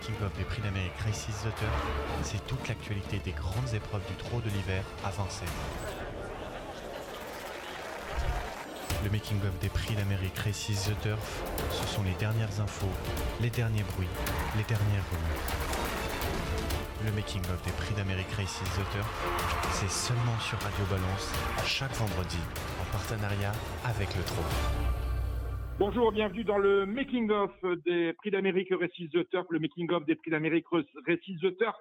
making-of des prix d'Amérique Races the Turf, c'est toute l'actualité des grandes épreuves du trot de l'hiver à Vincennes. Le making-of des prix d'Amérique Races the Turf, ce sont les dernières infos, les derniers bruits, les dernières rumeurs. Le making-of des prix d'Amérique Races the Turf, c'est seulement sur Radio Balance, chaque vendredi, en partenariat avec le trot. Bonjour, bienvenue dans le Making of des Prix d'Amérique Récits the Turf. Le Making of des Prix d'Amérique Récits the Turf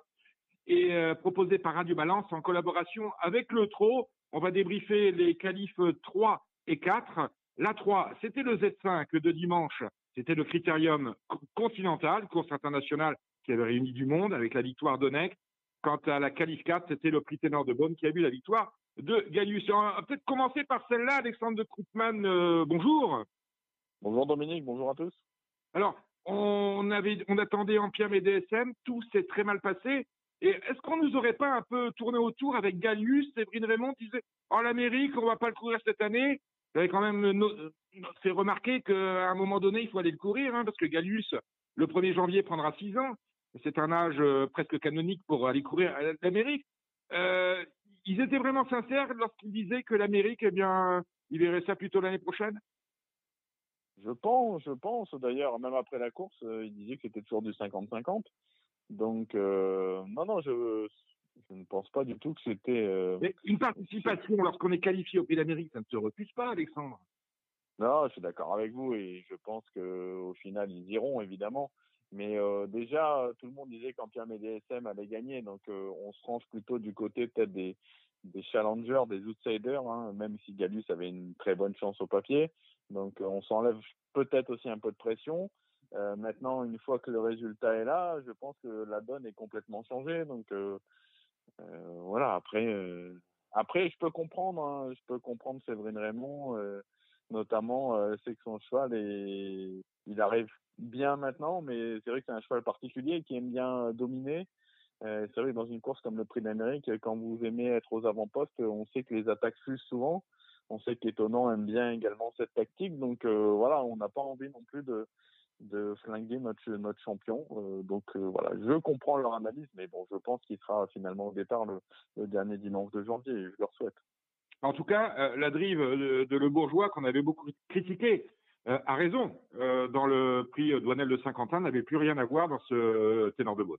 est euh, proposé par Radio Balance en collaboration avec le TRO. On va débriefer les qualifs 3 et 4. La 3, c'était le Z5 de dimanche. C'était le critérium continental, course internationale qui avait réuni du monde avec la victoire d'Onek. Quant à la qualif 4, c'était le prix ténor de Bonne qui a vu la victoire de Gaius. On va peut-être commencer par celle-là, Alexandre Kroupman. Euh, bonjour. Bonjour Dominique, bonjour à tous. Alors, on avait, on attendait Ampiam et DSM, tout s'est très mal passé. Et est-ce qu'on nous aurait pas un peu tourné autour avec Galius, Séverine Raymond disait, en l'Amérique, on va pas le courir cette année? J'avais quand même fait remarquer qu'à un moment donné, il faut aller le courir, hein, parce que Galius, le 1er janvier, prendra 6 ans. C'est un âge euh, presque canonique pour aller courir l'Amérique. Euh, ils étaient vraiment sincères lorsqu'ils disaient que l'Amérique, eh bien, ils verraient ça plutôt l'année prochaine? Je pense, je pense. D'ailleurs, même après la course, euh, il disait que c'était toujours du 50-50. Donc, euh, non, non, je, je ne pense pas du tout que c'était. Euh... une participation lorsqu'on est qualifié au Pays d'Amérique, ça ne se refuse pas, Alexandre. Non, je suis d'accord avec vous et je pense que au final ils iront évidemment. Mais euh, déjà, tout le monde disait qu'Empire DSM allait gagner, donc on se range plutôt du côté peut-être des, des challengers, des outsiders, hein, même si Galus avait une très bonne chance au papier. Donc euh, on s'enlève peut-être aussi un peu de pression. Euh, maintenant, une fois que le résultat est là, je pense que la donne est complètement changée. Donc euh, voilà. Après, après, je peux comprendre. Hein, je peux comprendre Séverine Raymond, notamment c'est que son cheval et il arrive bien maintenant, mais c'est vrai que c'est un cheval particulier qui aime bien dominer. c'est vrai que dans une course comme le Prix d'Amérique, quand vous aimez être aux avant-postes, on sait que les attaques fusent souvent. On sait qu'Étonnant aime bien également cette tactique, donc euh, voilà, on n'a pas envie non plus de, de flinguer notre, notre champion. Euh, donc euh, voilà, je comprends leur analyse, mais bon, je pense qu'il sera finalement au départ le, dernier dimanche de janvier, et je leur souhaite. En tout cas, la drive de, Le Bourgeois, qu'on avait beaucoup critiqué, a raison. dans le prix Douanel de Saint-Quentin, n'avait plus rien à voir dans ce ténor de Beaune.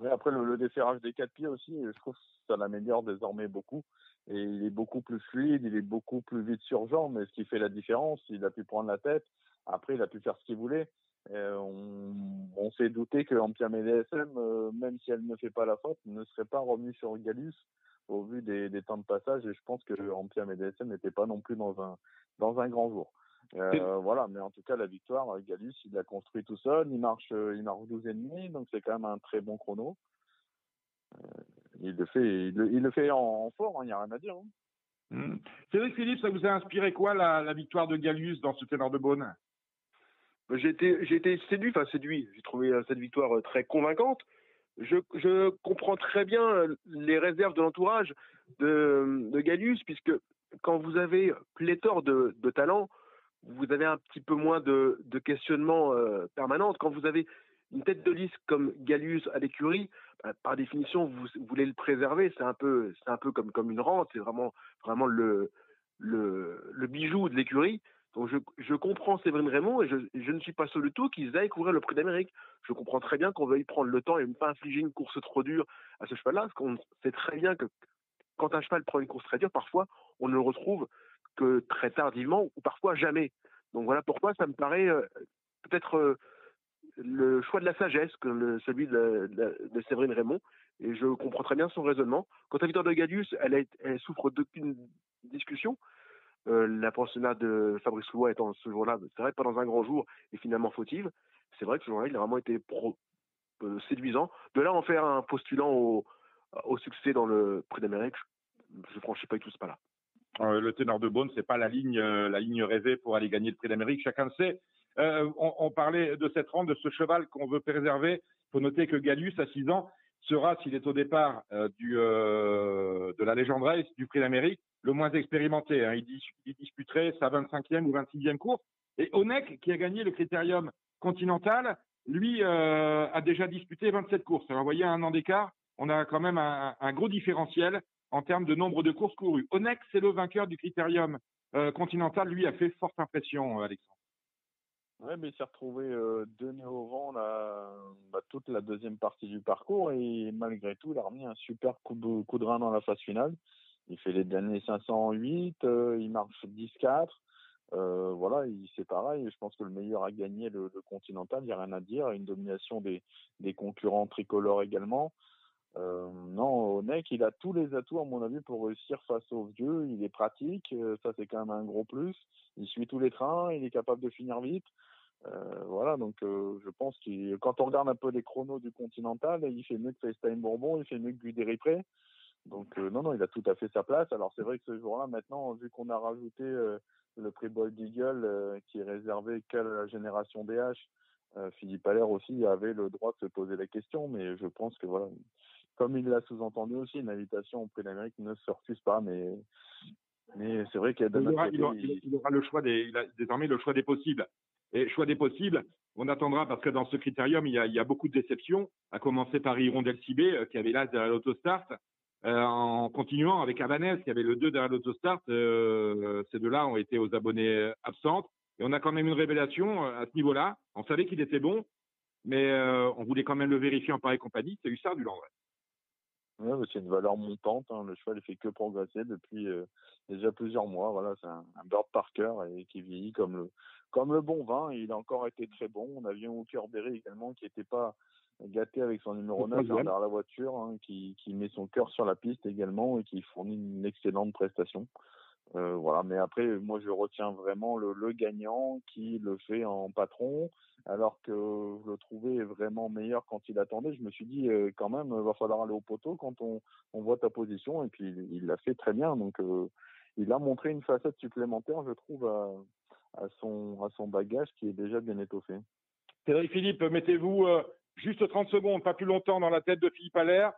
Oui, après, le, le desserrage des quatre pieds aussi, je trouve que ça l'améliore désormais beaucoup et il est beaucoup plus fluide, il est beaucoup plus vite sur jambe, mais ce qui fait la différence, il a pu prendre la tête, après il a pu faire ce qu'il voulait. Euh, on, on s'est douté que Empire DSM, euh, même si elle ne fait pas la faute, ne serait pas revenu sur Galus au vu des, des, temps de passage, et je pense que Empire DSM n'était pas non plus dans un dans un grand jour. Euh, voilà, mais en tout cas la victoire, Galus, il l'a construit tout seul, il marche, il marche 12 et demi, donc c'est quand même un très bon chrono. Euh, il le fait, il le, fait en, fort, il hein, n'y a rien à dire. Hein. Mmh. Cédric Philippe, ça vous a inspiré quoi la, la victoire de Galius dans ce ténor de Beaune? J'ai été, j'ai été séduit, enfin séduit. J'ai trouvé euh, cette victoire euh, très convaincante. Je, je comprends très bien les réserves de l'entourage de, de Galius, puisque quand vous avez pléthore de, de talents, vous avez un petit peu moins de, de questionnements euh, permanents. Quand vous avez une tête de liste comme Galius à l'écurie, bah, par définition, vous, voulez le préserver. C'est un peu, c'est un peu comme comme une rente. C'est vraiment vraiment le le, bijou de l'écurie. Donc je, je comprends Séverine Raymond et je, je ne suis pas sûr du tout qu'ils aillent couvrir le prix d'Amérique. Je comprends très bien qu'on veuille prendre le temps et ne pas infliger une course trop dure à ce cheval-là, parce qu'on sait très bien que quand un cheval prend une course très dure, parfois on ne le retrouve que très tardivement ou parfois jamais. Donc voilà pourquoi ça me paraît euh, peut-être euh, le choix de la sagesse que celui de, Séverine Raymond. Et je comprends très bien son raisonnement. Quant à Victor de Gadius, elle, souffre d'aucune discussion. Euh, la pensionnat de Fabrice Lois étant ce jour-là, c'est vrai, pas dans un grand jour et finalement fautive. C'est vrai que ce jour-là, il a vraiment été euh, séduisant. De là, en faire un postulant au, succès dans le prix d'Amérique, je ne franchis pas du tout ce pas-là. Euh, le ténor de Beaune, c'est pas la ligne, la ligne rêvée pour aller gagner le prix d'Amérique. Chacun le sait. Euh, on, parlait de cette rente, de ce cheval qu'on veut préserver. Il faut noter que Gallus, à 6 ans, sera, s'il est au départ euh, du, euh, de la légende race du Prix d'Amérique, le moins expérimenté. Hein. Il, dis, il, disputerait sa 25e ou 26e course. Et Onek, qui a gagné le critérium continental, lui a déjà disputé 27 courses. Alors, vous voyez, un an d'écart, on a quand même un, gros différentiel en termes de nombre de courses courues. Onex, c'est le vainqueur du critérium continental. Lui a fait forte impression, Alexandre. Oui, mais il s'est retrouvé euh, donné au vent bah, toute la deuxième partie du parcours et malgré tout, il a remis un super coup de, coup de rein dans la phase finale. Il fait les derniers 508, euh, il marche 10-4. Euh, voilà, c'est pareil. Je pense que le meilleur a gagné le, Continental, il n'y a rien à dire. Une domination des, des concurrents tricolores également. Onek, il a tous les atouts, à mon avis, pour réussir face aux vieux. Il est pratique, euh, ça c'est quand même un gros plus. Il suit tous les trains, il est capable de finir vite. Euh, voilà, donc euh, je pense que quand on regarde un peu les chronos du Continental, il fait mieux que FaceTime Bourbon, il fait mieux que Guderi Donc non, non, il a tout à fait sa place. Alors c'est vrai que ce jour-là, maintenant, vu qu'on a rajouté le prix Bold Eagle qui est réservé qu'à la génération BH, Philippe Allaire aussi avait le droit de se poser la question, mais je pense que voilà, comme il l'a sous-entendu aussi, une invitation au Prix d'Amérique ne se refuse pas, mais, mais c'est vrai qu'il y a il, aura, il, aura, le choix des, il a désormais le choix des possibles. Et choix des possibles, on attendra parce que dans ce critérium, il y a, il y a beaucoup de déceptions, à commencer par Hirondelle Cibé, euh, qui avait l'as derrière l'autostart, euh, en continuant avec Avanès, qui avait le 2 derrière l'autostart. Euh, ces deux-là ont été aux abonnés absentes. Et on a quand même une révélation euh, à ce niveau-là. On savait qu'il était bon, mais euh, on voulait quand même le vérifier en pareille compagnie. C'est Hussard du Landry. Ouais, c'est une valeur montante. Hein. Le cheval ne fait que progresser depuis euh, déjà plusieurs mois. Voilà, c'est un, un, bird par cœur et qui vieillit comme le comme le bon vin. il a encore été très bon. On a vu cœur Berry également qui n'était pas gâté avec son numéro 9 derrière la voiture, hein, qui, qui met son cœur sur la piste également et qui fournit une excellente prestation. Euh, voilà, mais après, moi, je retiens vraiment le, le, gagnant qui le fait en patron, alors que je le trouvais vraiment meilleur quand il attendait. Je me suis dit, euh, quand même, il va falloir aller au poteau quand on, on voit ta position, et puis il l'a fait très bien. Donc, euh, il a montré une facette supplémentaire, je trouve, à, à, son, à son bagage qui est déjà bien étoffé. Cédric Philippe, mettez-vous juste 30 secondes, pas plus longtemps, dans la tête de Philippe Allaire.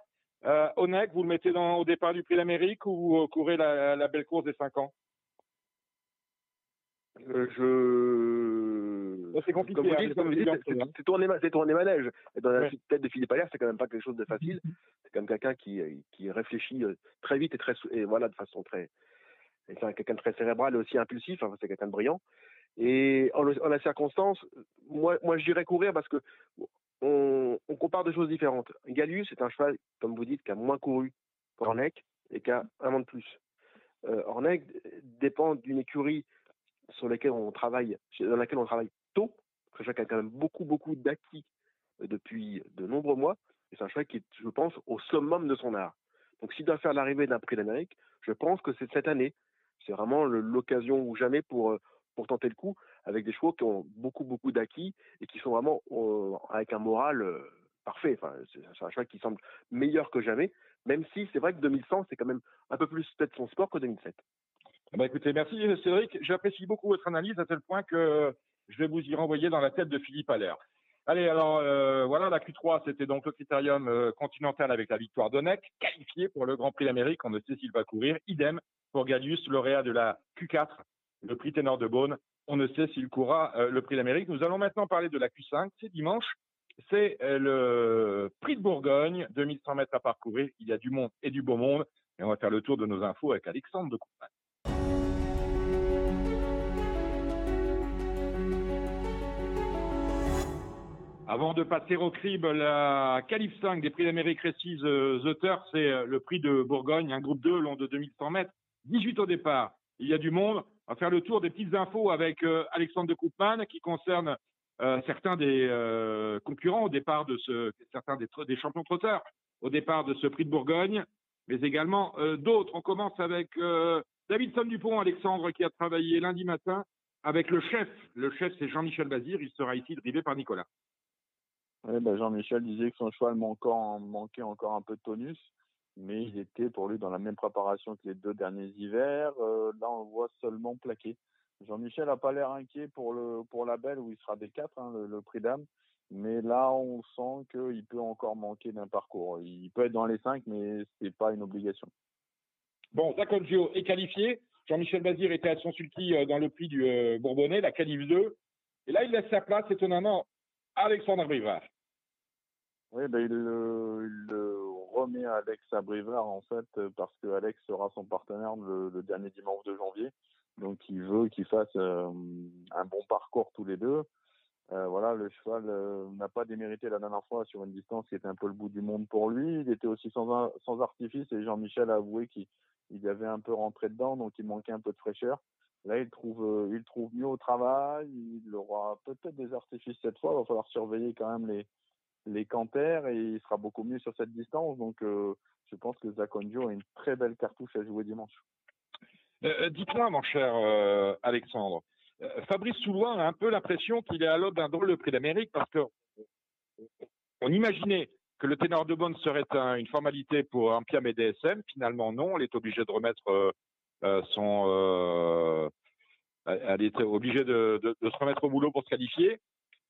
Euh, Onek, vous le mettez dans, au départ du Prix d'Amérique ou vous courez la, la, belle course des 5 ans? Euh, Je. C'est compliqué. Comme vous hein, dites, c'est tourné, tourné manège. Et dans la tête de Philippe Allaire, c'est quand même pas quelque chose de facile. C'est quand même quelqu'un qui, qui réfléchit euh, très vite et très et voilà de façon très. C'est quelqu'un de très cérébral et aussi impulsif. Enfin, c'est quelqu'un de brillant. Et en, en, la circonstance, moi, moi, j'irais courir parce que on, on, compare deux choses différentes. Galius, c'est un cheval, comme vous dites, qui a moins couru qu'Ornec et qui a un an de plus. Euh, Ornec dépend d'une écurie sur laquelle on travaille, dans laquelle on travaille C'est un cheval qui a quand même beaucoup, beaucoup d'acquis euh, depuis de nombreux mois. Et c'est un cheval qui est, je pense, au summum de son art. Donc, s'il doit faire l'arrivée d'un prix d'Amérique, je pense que c'est cette année. C'est vraiment l'occasion ou jamais pour, euh, pour tenter le coup avec des chevaux qui ont beaucoup, beaucoup d'acquis et qui sont vraiment euh, avec un moral parfait. C'est un cheval qui semble meilleur que jamais, même si c'est vrai que 2100, c'est quand même un peu plus peut-être son sport que 2007. Bah écoutez, merci Cédric. J'apprécie beaucoup votre analyse à tel point que je vais vous y renvoyer dans la tête de Philippe Allaire. Allez, alors euh, voilà, la Q3, c'était donc le critérium euh, continental avec la victoire d'Onek, qualifié pour le Grand Prix d'Amérique. On ne sait s'il va courir. Idem pour Galius, lauréat de la Q4, le prix Ténor de Beaune on ne sait s'il courra euh, le prix d'Amérique. Nous allons maintenant parler de la Q5. C'est dimanche. C'est le prix de Bourgogne, 2100 mètres à parcourir. Il y a du monde et du beau monde. Et on va faire le tour de nos infos avec Alexandre de Coupin. Avant de passer au crible, la Calif 5 des prix d'Amérique Récise euh, The c'est le prix de Bourgogne, un groupe 2 long de 2100 mètres. 18 au départ. Il y a du monde. On va faire le tour des petites infos avec euh, Alexandre de Koopman qui concerne euh, certains des euh, concurrents au départ de ce, certains des, des, champions trotteurs au départ de ce prix de Bourgogne, mais également d'autres. On commence avec Davidson Dupont, Alexandre, qui a travaillé lundi matin avec le chef. Le chef, c'est Jean-Michel Bazir. Il sera ici drivé par Nicolas. Oui, ben Jean-Michel disait que son cheval manquait, manquait encore un peu de tonus mais il était pour lui dans la même préparation que les deux derniers hivers. Euh, là, on le voit seulement plaqué. Jean-Michel n'a pas l'air inquiet pour le pour la belle où il sera des quatre, hein, le, prix d'âme. Mais là, on sent qu'il peut encore manquer d'un parcours. Il peut être dans les cinq, mais c'est pas une obligation. Bon, Zacongio est qualifié. Jean-Michel Bazir était à son sulky euh, dans le prix du euh, Bourbonnais, la qualif 2. Et là, il laisse sa place, étonnamment, Alexandre Brivard. Oui, ben, il, le, remet à Alex à Brivard, en fait, parce que Alex sera son partenaire le, dernier dimanche de janvier. Donc, il veut qu'ils fassent euh, un bon parcours tous les deux. Euh, voilà, le cheval euh, n'a pas démérité la dernière fois sur une distance qui était un peu le bout du monde pour lui. Il était aussi sans, sans artifice et Jean-Michel a avoué qu'il il avait un peu rentré dedans, donc il manquait un peu de fraîcheur. Là, il trouve, il trouve mieux au travail. Il aura peut-être des artifices cette fois. Il va falloir surveiller quand même les, les canters et il sera beaucoup mieux sur cette distance. Donc, euh, je pense que Zacondio a une très belle cartouche à jouer dimanche. Euh, euh, dites-moi, mon cher Alexandre, Fabrice Soulois a un peu l'impression qu'il est à l'aube d'un drôle de prix d'Amérique parce que on imaginait que le ténor de bonne serait une formalité pour un Piam et DSM. Finalement, non. Elle est obligée de remettre son. elle est obligée de, se remettre au boulot pour se qualifier.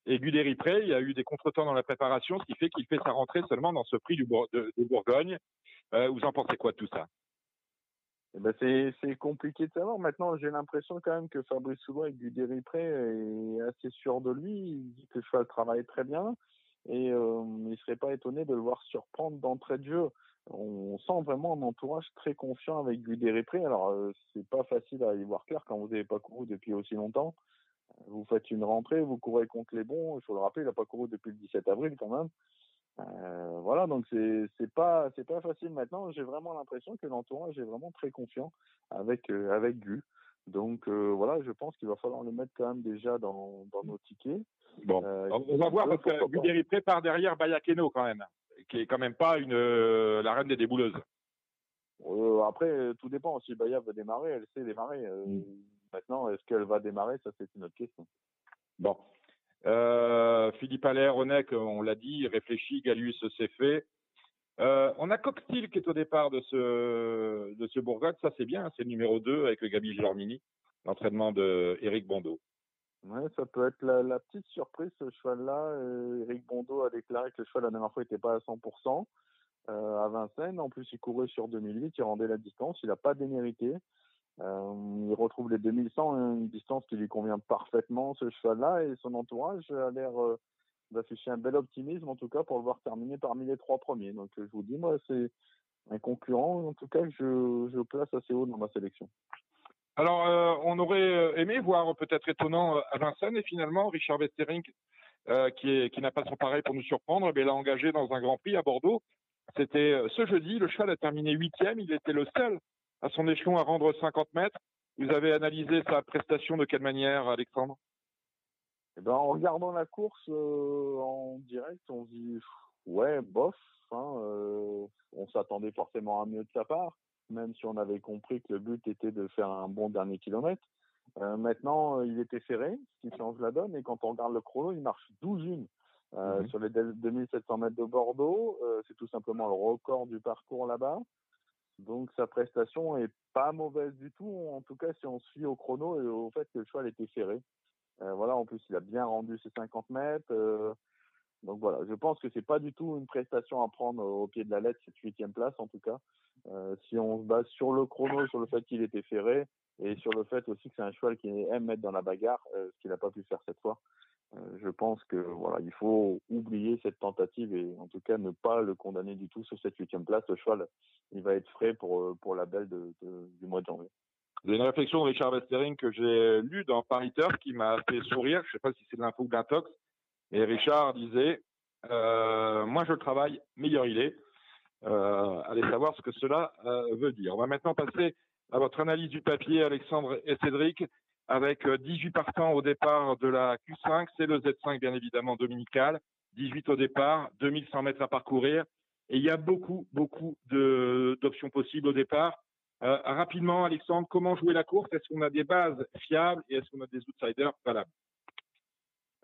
Et Guderi Pré, il y a eu des contretemps dans la préparation, ce qui fait qu'il fait sa rentrée seulement dans ce prix du de, Bourgogne. Euh, vous en pensez quoi de tout ça? Eh ben c'est compliqué de savoir. Maintenant, j'ai l'impression quand même que Fabrice Soulois avec Guderi Pré est assez sûr de lui. Il dit que le cheval travaille très bien et euh, il ne serait pas étonné de le voir surprendre d'entrée de jeu. On sent vraiment un entourage très confiant avec Guderi Pré. Alors, euh, c'est pas facile à y voir clair quand vous n'avez pas couru depuis aussi longtemps vous faites une rentrée, vous courez contre les bons. Il faut le rappeler, il n'a pas couru depuis le 17 avril quand même. Euh, voilà, donc c'est c'est pas c'est pas facile maintenant. J'ai vraiment l'impression que l'entourage est vraiment très confiant avec euh, avec Gu. Donc euh, voilà, je pense qu'il va falloir le mettre quand même déjà dans, dans nos tickets. Bon, on va voir parce que Gu prépare derrière Bayakeno quand même, qui est quand même pas une la reine des débouleuses. après, tout dépend. Si Baya veut démarrer, elle sait démarrer. Mm. Maintenant, est-ce qu'elle va démarrer? Ça, c'est une autre question. Bon. Euh, Philippe Allaire, Onek, on l'a dit, réfléchit, Galus s'est fait. Euh, on a Cocktail qui est au départ de ce, de ce Bourgogne. Ça, c'est bien. C'est le numéro 2 avec le Gabi Gilormini, l'entraînement de Eric Bondo. Ouais, ça peut être la, petite surprise, ce cheval-là. Eric euh, Bondo a déclaré que le cheval, la dernière fois, n'était pas à 100% à Vincennes. En plus, il courait sur 2008, il rendait la distance. Il n'a pas démérité. Euh, il retrouve les 2100, hein, une distance qui lui convient parfaitement, ce cheval-là, et son entourage a l'air euh, d'afficher un bel optimisme, en tout cas, pour le voir terminer parmi les trois premiers. Donc, je vous dis, moi, c'est un concurrent, en tout cas, je, je place assez haut dans ma sélection. Alors, euh, on aurait aimé voir peut-être étonnant à Vincennes, et finalement, Richard Westering, qui, qui n'a pas son pareil pour nous surprendre, mais l'a engagé dans un Grand Prix à Bordeaux. C'était ce jeudi, le cheval a terminé huitième, il était le seul à son échelon à rendre 50 mètres. Vous avez analysé sa prestation de quelle manière, Alexandre? Eh ben, En regardant la course euh, en direct, on se dit ouais, bof. Hein, euh, on s'attendait forcément à mieux de sa part, même si on avait compris que le but était de faire un bon dernier kilomètre. Euh, maintenant, il était ferré, ce qui change la donne. Et quand on regarde le chrono, il marche 12 une. Mhm. Sur les 2700 mètres de Bordeaux, c'est tout simplement le record du parcours là-bas. Donc sa prestation est pas mauvaise du tout, en tout cas si on suit au chrono et au fait que le cheval était ferré. Euh, voilà, en plus il a bien rendu ses 50 mètres. Euh, donc voilà, je pense que c'est pas du tout une prestation à prendre au pied de la lettre, cette huitième place en tout cas. Euh, si on se base sur le chrono, sur le fait qu'il était ferré et sur le fait aussi que c'est un cheval qui aime mettre dans la bagarre, ce qu'il n'a pas pu faire cette fois. Euh, je pense que voilà, il faut oublier cette tentative et en tout cas ne pas le condamner du tout sur cette huitième place. Le cheval, il va être frais pour euh, pour la belle de, du mois de janvier. Avez une réflexion de Richard Westering que j'ai lue dans Paris Turf qui m'a fait sourire. Je ne sais pas si c'est de l'info ou d'un tox. Et Richard disait euh, Moi, je travaille, meilleur il est. Euh, allez savoir ce que cela veut dire. On va maintenant passer à votre analyse du papier, Alexandre et Cédric avec 18 euh, partants au départ de la Q5. C'est le Z5, bien évidemment, dominical. 18 au départ, 2100 mètres à parcourir. Et il y a beaucoup, beaucoup d'options possibles au départ. Euh, rapidement, Alexandre, comment jouer la course? Est-ce qu'on a des bases fiables et est-ce qu'on a des outsiders valables?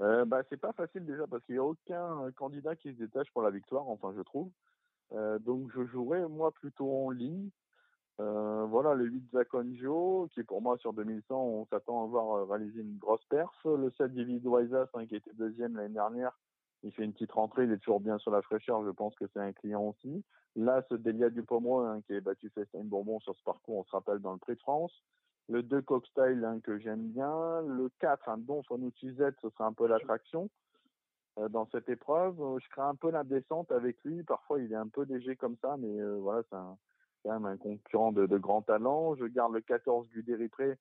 Euh, bah, C'est pas facile déjà parce qu'il n'y a aucun candidat qui se détache pour la victoire, enfin je trouve. Euh, donc je jouerai moi plutôt en ligne. Euh, voilà, le 8 Zaconjo, qui pour moi sur 2100, on s'attend à voir euh, réaliser une grosse perf. Le 7 David qui était deuxième l'année dernière, il fait une petite rentrée, il est toujours bien sur la fraîcheur, je pense que c'est un client aussi. Là, ce Delia du Pomereux, hein, qui est battu Festine Bourbon sur ce parcours, on se rappelle dans le Prix de France. Le 2 Cockstyle, hein, que j'aime bien. Le 4, un Don Z, ce sera un peu l'attraction. dans cette épreuve. Je crains un peu la descente avec lui. Parfois, il est un peu léger comme ça, mais voilà, c'est quand même un concurrent de, grand talent. Je garde le 14 Guderipré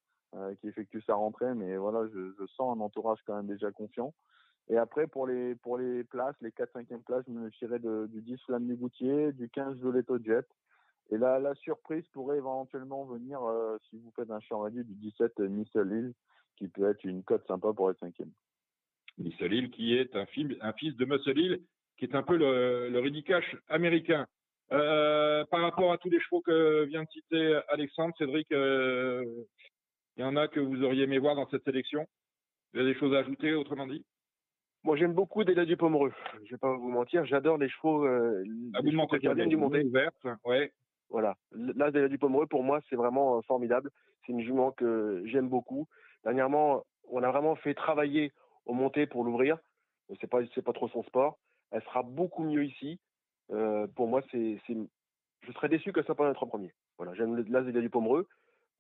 qui effectue sa rentrée, mais voilà, je, sens un entourage quand même déjà confiant. Et après, pour les, places, les 4-5e places, je me fierais du 10 Flamme Goutier, du 15 Violetto Jet. Et là, la surprise pourrait éventuellement venir, euh, si vous faites un champ radio, du 17 Lille, qui peut être une cote sympa pour être cinquième. Lille, qui est un, fils de Lille, qui est un peu le, le américain. Euh, par rapport à tous les chevaux que vient de citer Alexandre, Cédric, euh, il y en a que vous auriez aimé voir dans cette sélection? Vous avez des choses à ajouter, autrement dit? Moi, j'aime beaucoup Déla du Pomereux. Je vais pas vous mentir, j'adore les chevaux. Euh, ah, vous mentez du. Ouverte, ouais. Voilà. Là, Déla du Pomereux, pour moi, c'est vraiment euh, formidable. C'est une jument que j'aime beaucoup. Dernièrement, on a vraiment fait travailler au monté pour l'ouvrir. C'est pas, c'est pas trop son sport. Elle sera beaucoup mieux ici. Euh, pour moi, c'est, je serais déçu que ça pas être en premier. Voilà. J'aime l'As Déla du Pomereux.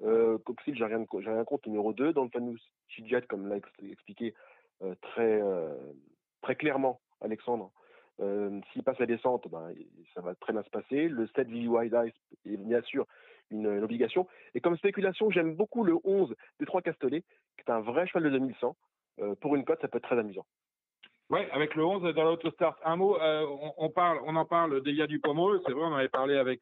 Euh, Coxil, j'ai rien, j'ai rien contre numéro 2. Dans le Fanous Chidjet, comme l'a expliqué, euh, très, euh, très clairement, Alexandre. S'il passe la descente, ben, ça va très bien se passer. Le 7 Wide Ice est bien sûr une, obligation. Et comme spéculation, j'aime beaucoup le 11 des Trois Castellets, qui est un vrai cheval de 2100. pour une cote, ça peut être très amusant. Ouais, avec le 11 dans l'autostart. Un mot, on, parle, on en parle d'Elia du Pomereux. C'est vrai, on avait parlé avec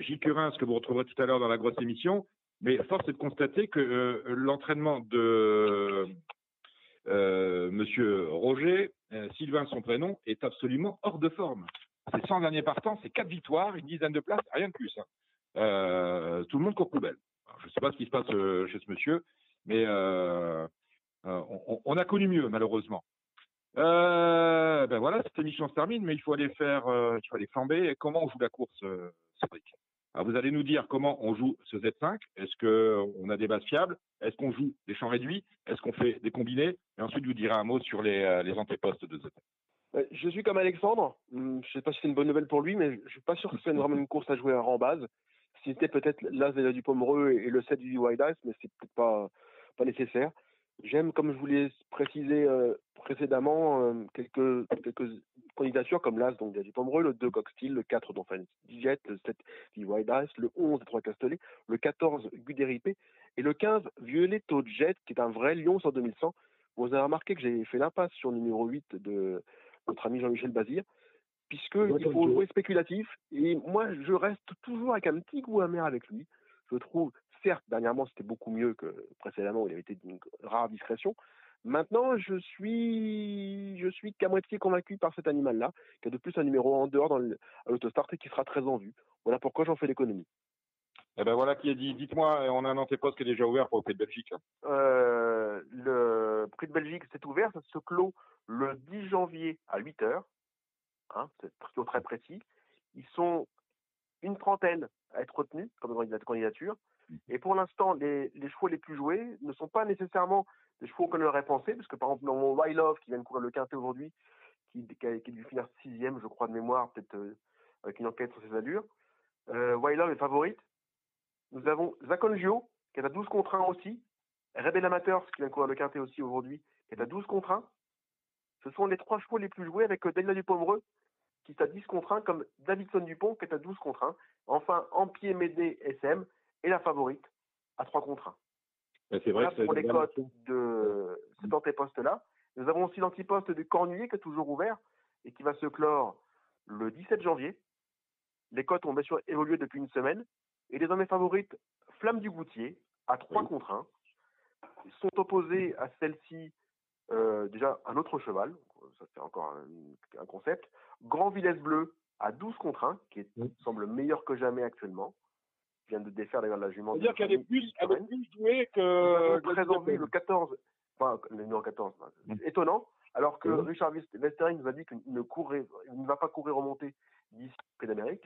Gilles Curin, ce que vous retrouverez tout à l'heure dans la grosse émission. Mais force est de constater que l'entraînement de euh, monsieur Roger, euh, Sylvain son prénom, est absolument hors de forme. C'est 100 derniers partants, c'est 4 victoires, une dizaine de places, rien de plus. Hein. Euh, tout le monde court plus belle. je ne sais pas ce qui se passe chez ce monsieur, mais on, a connu mieux, malheureusement. Ben voilà, cette émission se termine, mais il faut aller faire, il faut aller flamber. Comment on joue la course, Cédric? Vous allez nous dire comment on joue ce Z5. Est-ce qu'on a des bases fiables? Est-ce qu'on joue des champs réduits? Est-ce qu'on fait des combinés? Et ensuite, je vous dirai un mot sur les, euh, les antépostes de Z5. Euh, je suis comme Alexandre. Hum, je ne sais pas si c'est une bonne nouvelle pour lui, mais je ne suis pas sûr que c'est vraiment une course à jouer en base. C'était peut-être l'As du Pomereux et le 7 du Wild Ice, mais c'est peut-être pas, pas nécessaire. J'aime, comme je vous l'ai précisé euh, précédemment, euh, quelques, quelques candidatures comme l'As, donc du Pomereux, le 2 Coxtil, le 4 Donphan Dijet, le 7 Wild Ice, le 11 3 Castellet, le 14 Gudéripé et le 15 Violetto Jet, qui est un vrai lion sur 2100. Vous avez remarqué que j'ai fait l'impasse sur le numéro 8 de notre ami Jean-Michel Bazir, puisqu'il faut jouer spéculatif. Et moi, je reste toujours avec un petit goût amer avec lui. Je trouve certes, dernièrement, c'était beaucoup mieux que précédemment, où il avait été d'une rare discrétion. Maintenant, je suis, je suis qu'à moitié convaincu par cet animal-là, qui a de plus un numéro en dehors dans l'autostart et qui sera très en vue. Voilà pourquoi j'en fais l'économie. Eh ben voilà qui est dit. Dites-moi, on a un antéposte qui est déjà ouvert pour le prix de Belgique. Hein. Euh, le prix de Belgique, c'est ouvert, ça se clôt le 10 janvier à 8 h hein, c'est plutôt très précis. Ils sont une trentaine à être retenus comme dans candidature. Et pour l'instant, les, chevaux les plus joués ne sont pas nécessairement des chevaux qu'on aurait pensé, parce que par exemple, mon Wild Love, qui vient de courir le quintet aujourd'hui, qui, qui, a, dû finir sixième, je crois, de mémoire, peut-être euh, avec une enquête sur ses allures. Euh, Wild Love est favorite. Nous avons Zaconjo, qui est à 12 contre 1 aussi. Rebel Amateurs, qui vient de courir le quintet aussi aujourd'hui, qui est à 12 contre 1. Ce sont les trois chevaux les plus joués avec euh, Daniel Dupomereux, qui est à 10 contre 1, comme Davidson Dupont, qui est à 12 contre 1. Enfin, Ampier Médé SM, et la favorite à 3 contre 1. C'est vrai pour les cotes de cet antéposte-là. Nous avons aussi l'antiposte du Cornulier qui est toujours ouvert et qui va se clore le 17 janvier. Les cotes ont bien sûr évolué depuis une semaine. Et les hommes favorites, Flamme du Goutier, à 3 contre 1, sont opposés à celle-ci euh, déjà un autre cheval, ça c'est encore un, concept, Grand Villesse Bleu à 12 contre 1, qui semble meilleur que jamais actuellement vient de défaire d'ailleurs la jument. C'est-à-dire qu'elle est plus, elle est plus jouée que. Très envie, le 14, enfin, le numéro 14, mm. étonnant, alors que mm. Richard Westering nous a dit qu'il ne, courrait, il ne va pas courir remonter d'ici près d'Amérique.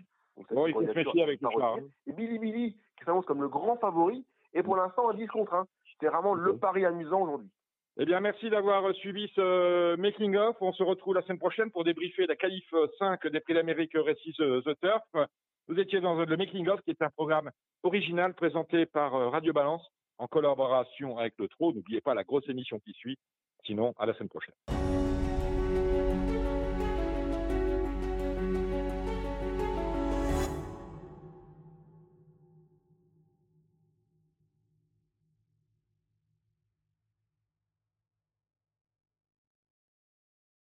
Bon, il se avec tout ça. Hein. Et Billy Billy, qui s'annonce comme le grand favori, et pour l'instant à 10 contre 1. C'était vraiment le pari amusant aujourd'hui. Eh bien, merci d'avoir suivi ce making-of. On se retrouve la semaine prochaine pour débriefer la qualif 5 des Prix d'Amérique Récit The Turf. Vous étiez dans le Making of, qui est un programme original présenté par euh, Radio Balance en collaboration avec le TRO. N'oubliez pas la grosse émission qui suit. Sinon, à la semaine prochaine.